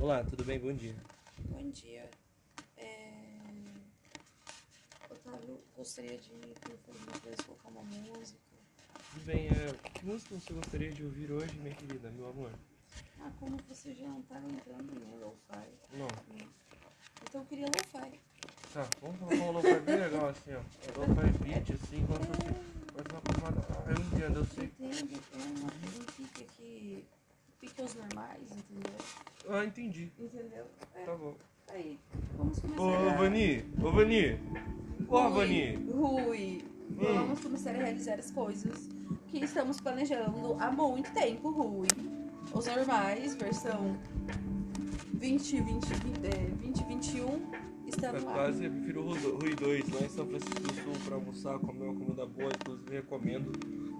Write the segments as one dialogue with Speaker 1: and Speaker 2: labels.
Speaker 1: Olá, tudo bem? Bom dia.
Speaker 2: Bom dia. É... Otávio, gostaria de, por favor, colocar uma música.
Speaker 1: Tudo bem, é, que música você gostaria de ouvir hoje, minha querida, meu amor?
Speaker 2: Ah, como você já não tá entrando no lo-fi.
Speaker 1: Não.
Speaker 2: Então eu queria lo-fi.
Speaker 1: Tá, vamos colocar um lo-fi bem legal assim, ó. É lo-fi beat, assim, fosse fosse uma camada. Ah, eu entendo, eu sei.
Speaker 2: Entendo, é uma, um pique aos normais, entendeu?
Speaker 1: Ah, entendi.
Speaker 2: Entendeu? É,
Speaker 1: Tá bom.
Speaker 2: aí, vamos começar
Speaker 1: Ô. Vani, ô, Vani. Ô, Vani.
Speaker 2: Rui,
Speaker 1: Hum.
Speaker 2: vamos começar a realizar as coisas que estamos planejando há muito tempo, Rui. Os normais, versão 2020, é, 2021, está
Speaker 1: É
Speaker 2: no ar.
Speaker 1: quase, prefiro Rui 2 lá em São Francisco do Sul pra almoçar, comer uma comida boa. Inclusive, recomendo.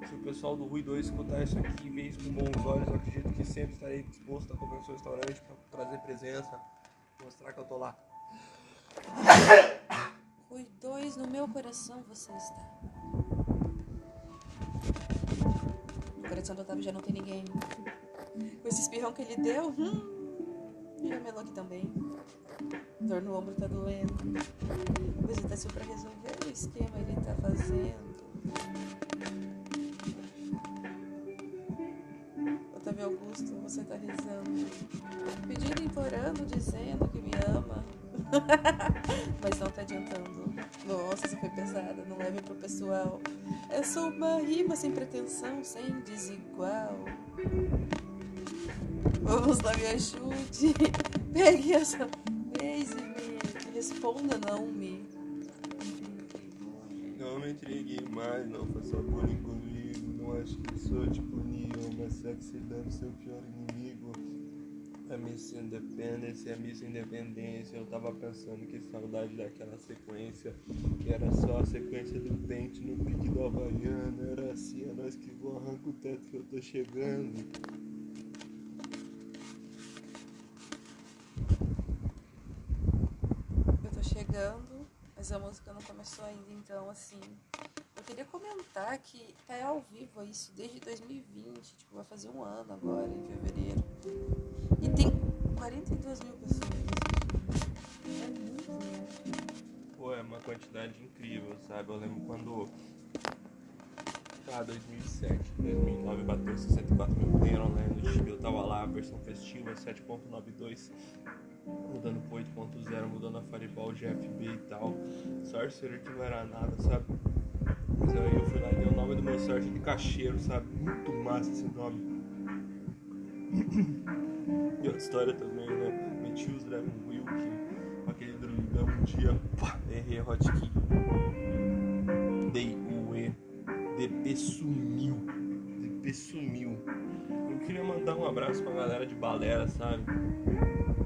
Speaker 1: Se o pessoal do Rui 2 escutar isso aqui isso com bons olhos, eu acredito que sempre estarei disposto a comer no restaurante pra trazer presença, mostrar que eu tô lá.
Speaker 2: Rui 2, no meu coração você está. No coração do Otávio já não tem ninguém. Com esse espirrão que ele deu, hum, já melou aqui também. Dor no ombro tá doendo. Visitação pra resolver o esquema ele tá fazendo. Você tá rezando. Pedindo, implorando, dizendo que me ama. Mas não tá adiantando. Nossa, essa foi pesada, não leve pro pessoal. É só uma rima sem pretensão, sem desigual. Vamos lá, me ajude. Pegue essa vez e me responda, não me.
Speaker 1: Não me intrigue mais, não faça bullying comigo. Acho que sou tipo Neo, mas sexy deve ser o pior inimigo. A Miss Independence, a Miss Independência. Eu tava pensando que saudade daquela sequência, que era só a sequência do pente no pique do Havaiano. Era assim, é nós que vou arrancar o teto que eu tô chegando.
Speaker 2: Eu tô chegando, mas a música não começou ainda, então assim. Queria comentar que tá ao vivo isso desde 2020, tipo, vai fazer um ano agora, em fevereiro. E tem 42 mil pessoas. É muito?
Speaker 1: Pô, é uma quantidade incrível, sabe? Eu lembro quando. Ah, 2007, 2009 bateu 64 mil play online no Chile. Eu tava lá, versão festiva 7.92, mudando pro 8.0, mudando a Fireball GFB e tal. Sorcerer que não era nada, sabe? Mas aí eu fui lá e dei o nome do meu Sorcerer de cacheiro, sabe? Muito massa esse nome. E outra história também, né? Meti os Dragon Wilk, aquele druidão um dia, pá, errei hotkey. Dei o E. DP sumiu. DP sumiu. Eu queria mandar um abraço pra galera de Balera, sabe?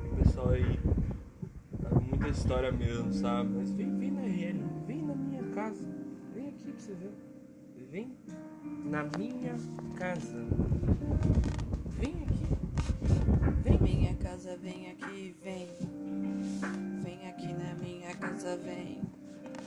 Speaker 1: O pessoal aí. sabe, Muita história mesmo, sabe? Mas vem, vem na RL, vem na minha casa. Você ver. Vem na minha casa. Vem aqui.
Speaker 2: Vem minha casa, vem aqui, vem. Vem aqui na minha casa, vem.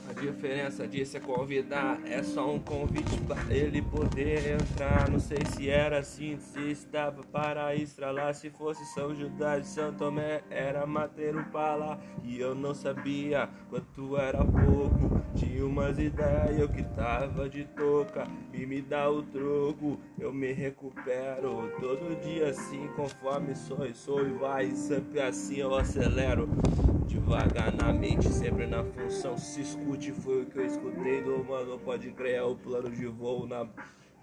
Speaker 1: A diferença disso é convidar, é só um convite pra ele poder entrar. Não sei se era assim, se estava para estralar. Se fosse São Judas de São Tomé, era mateiro pra lá. E eu não sabia quanto era pouco. Tinha umas ideias, eu que tava de toca. E me dá o troco, eu me recupero. Todo dia assim, conforme sou e sou e vai. Sempre assim eu acelero. Devagar na mente, sempre na função. Se escute, foi o que eu escutei do mano. Pode crer, é o plano de voo na,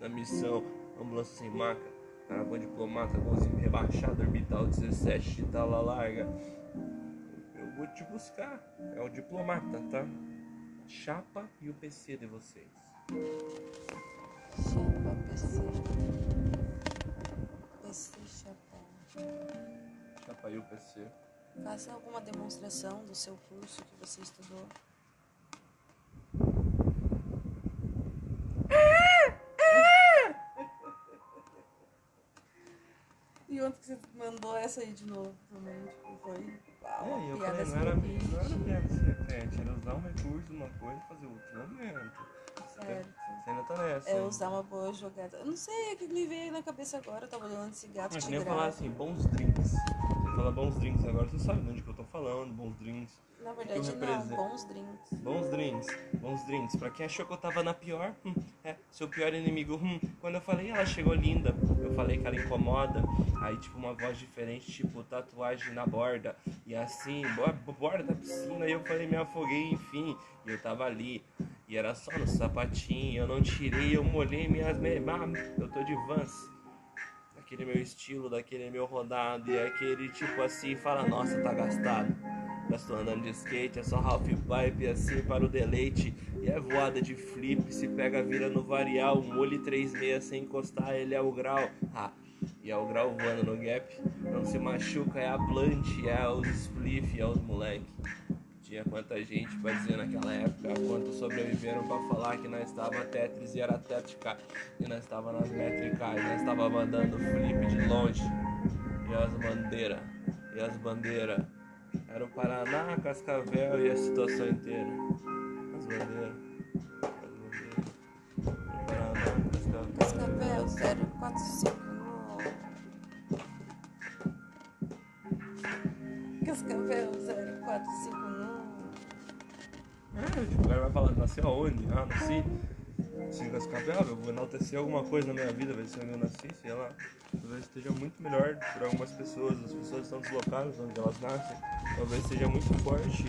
Speaker 1: na missão. Ambulância sem maca, caravana diplomata, golzinho rebaixado, orbital 17 de tala larga. Eu vou te buscar, é o diplomata, tá? Chapa e o PC de vocês.
Speaker 2: Chapa, PC. PC, chapa.
Speaker 1: Chapa e o PC.
Speaker 2: Faça alguma demonstração do seu curso que você estudou. E ontem que você mandou essa aí de novo também, tipo, foi uau,
Speaker 1: É, eu falei, não era, não era secreta, era usar um recurso uma coisa e fazer outro momento.
Speaker 2: Certo.
Speaker 1: Você ainda tá nessa.
Speaker 2: É
Speaker 1: hein?
Speaker 2: usar uma boa jogada. Eu não sei o que me veio na cabeça agora. Eu tava olhando esse gato
Speaker 1: Mas nem eu falar assim, bons drinks. Você fala bons drinks agora, você sabe de onde que eu tô falando, bons drinks.
Speaker 2: Na verdade, não.
Speaker 1: represento.
Speaker 2: Bons drinks.
Speaker 1: Bons drinks, bons drinks. Pra quem achou que eu tava na pior, hum, é, seu pior inimigo. Hum. Quando eu falei ela chegou linda, eu falei que ela incomoda. Aí, tipo, uma voz diferente, tipo, tatuagem na borda. E assim, bo- borda da piscina. E eu falei, me afoguei, enfim. E eu tava ali. E era só no sapatinho. Eu não tirei, eu molhei minhas. Me... Ah, eu tô de vans. Daquele meu estilo, daquele meu rodado. E aquele tipo assim, fala, nossa, tá gastado. Estou andando de skate, é só half pipe assim para o deleite. E é voada de flip, se pega vira no varial. Olho 36 sem encostar, ele é o grau. Ah, e é o grau voando no gap. Não se machuca, é a blunt, é os spliff, é os moleque. Tinha quanta gente pra dizer naquela época, quantos sobreviveram pra falar que nós estava Tetris e era tétrica. E nós estava nas métricas, e nós estava mandando flip de longe. E as bandeiras, e as bandeiras. Era o Paraná, Cascavel e a situação inteira. As bandeiras. As bandeiras. Paraná. Cascavel
Speaker 2: 045.
Speaker 1: É, o cara vai falar, nasceu aonde? Ah, nasci. Sim, Cascavel, eu vou enaltecer alguma coisa na minha vida, vai ser onde eu nasci, sei lá. Talvez esteja muito melhor para algumas pessoas, as pessoas estão deslocadas onde elas nascem. Talvez seja muito forte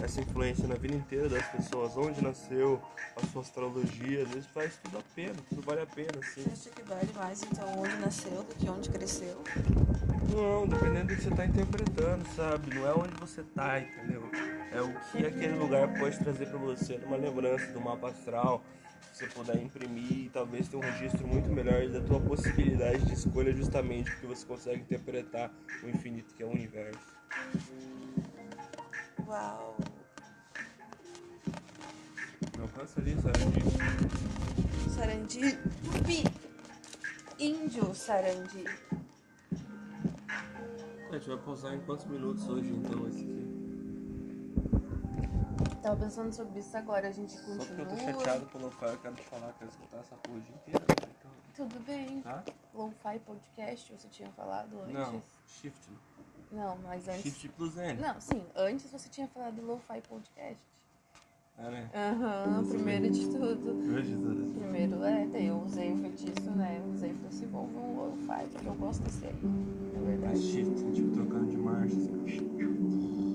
Speaker 1: essa influência na vida inteira das pessoas, onde nasceu, a sua astrologia, às vezes faz tudo a pena, tudo vale a pena, assim.
Speaker 2: Acha que vale mais então onde nasceu do que onde cresceu?
Speaker 1: Não, dependendo do que você tá interpretando, sabe? Não é onde você tá, entendeu? É o que aquele lugar pode trazer pra você numa lembrança do mapa astral. Se você puder imprimir e talvez ter um registro muito melhor da tua possibilidade de escolha justamente porque você consegue interpretar o infinito que é o universo.
Speaker 2: Uau!
Speaker 1: Não alcança ali?
Speaker 2: Sarandi. Pi. Índio Sarandi.
Speaker 1: A gente vai pausar em quantos minutos hoje então esse aqui?
Speaker 2: Tava pensando sobre isso agora, a gente
Speaker 1: Só porque eu tô
Speaker 2: continua.
Speaker 1: chateado com o lo-fi, eu quero te falar, quero escutar essa porra o dia inteiro. Então,
Speaker 2: Tudo bem.
Speaker 1: tá?
Speaker 2: Lo-Fi Podcast, você tinha falado antes?
Speaker 1: Não, shift.
Speaker 2: Não, mas antes.
Speaker 1: Shift plus N.
Speaker 2: Não, sim, antes você tinha falado do Lo-Fi Podcast.
Speaker 1: É, né?
Speaker 2: Aham, primeiro de tudo.
Speaker 1: Hoje tudo.
Speaker 2: Primeiro, é, eu usei o feitiço, né? Usei e falei assim, vamos um Lo-Fi, porque eu gosto desse aí, na
Speaker 1: É
Speaker 2: verdade.
Speaker 1: shift, tipo trocando de marcha. Assim.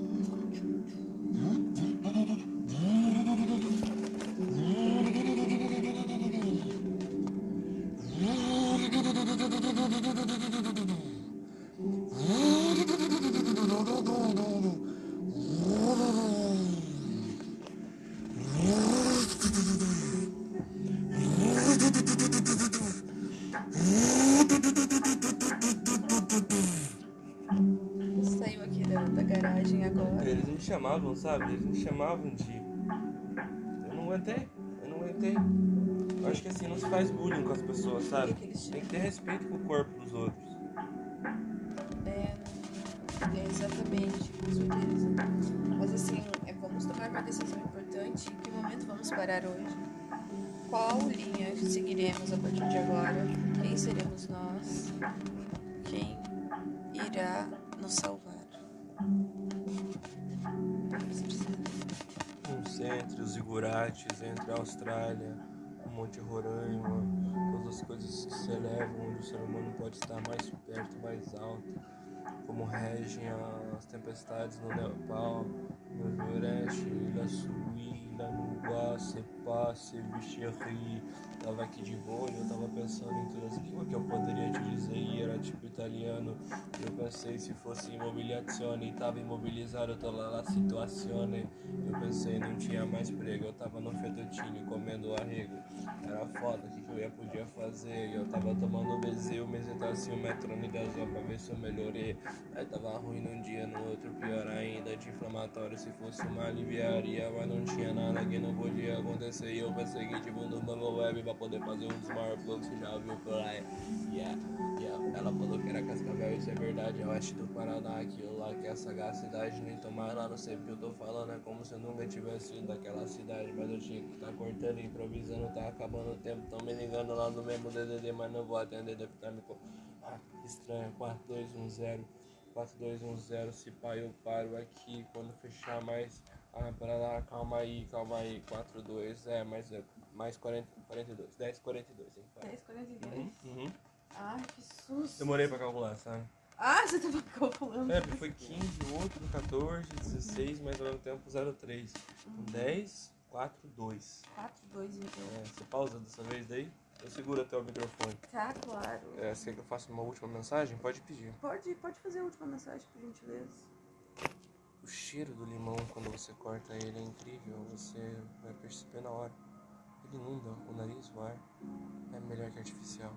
Speaker 1: Chamavam, sabe? Eles me chamavam de. Eu não aguentei, eu não aguentei. Eu acho que assim, não se faz bullying com as pessoas, sabe? Tem que ter respeito com o corpo dos outros.
Speaker 2: É, é exatamente, com certeza. Mas assim, é, vamos tomar uma decisão importante. Em que momento vamos parar hoje? Qual linha seguiremos a partir de agora? Quem seremos nós? Quem irá nos salvar?
Speaker 1: Os igurates, entre a Austrália, o Monte Roraima, todas as coisas que se elevam, onde o ser humano pode estar mais perto, mais alto, como regem as tempestades no Nepal, no Everest, Ilha Sui, Ilha Nubá, Sepá, Sevicheri. Tava aqui de e eu tava pensando em todas as línguas que eu poderia te dizer e era tipo italiano. Eu pensei se fosse imobiliazione, tava imobilizado toda la situazione. Eu pensei não tinha mais prego, eu tava no fettuccine comendo arrego. Era foda, o que, que eu ia podia fazer? Eu tava tomando bezil, mesetação, metronidazol pra ver se eu melhorei. Aí tava ruim num dia, no outro pior ainda, de inflamatório se fosse uma aliviaria, mas não tinha nada que não podia acontecer. E eu pensei que tipo no Bubble Web pra poder fazer um smart plug, você já viu por aí. Yeah, yeah. Ela falou que era cascavel você é verdade, é oeste do Paraná, aquilo lá que é a sagacidade, nem tomar lá, não sei porque eu tô falando, é como se eu nunca tivesse ido daquela cidade, mas eu tinha que tá cortando, improvisando, tá acabando o tempo, tão me ligando lá no mesmo DDD, mas não vou atender, deve estar tá me... Ah, estranho, 4210, 4210, se pai eu paro aqui, quando fechar mais... Ah, para lá, calma aí, calma aí, 42, é, mais, mais 40, 42, 10, 42, hein?
Speaker 2: 10, 42?
Speaker 1: Uhum, uhum.
Speaker 2: Ai, que susto.
Speaker 1: Demorei pra calcular, sabe?
Speaker 2: Ah, você tava calculando.
Speaker 1: É, porque foi 15, o outro 14, 16, mas ao mesmo tempo 03. Uhum. 10, 4, 2.
Speaker 2: 4, 2, então.
Speaker 1: É, você pausa dessa vez daí? Eu seguro até o microfone.
Speaker 2: Tá, claro.
Speaker 1: É, você quer que eu faça uma última mensagem? Pode pedir.
Speaker 2: Pode, pode fazer a última mensagem, por gentileza.
Speaker 1: O cheiro do limão, quando você corta ele, é incrível. Você vai perceber na hora. Ele inunda o nariz, o ar. É melhor que artificial.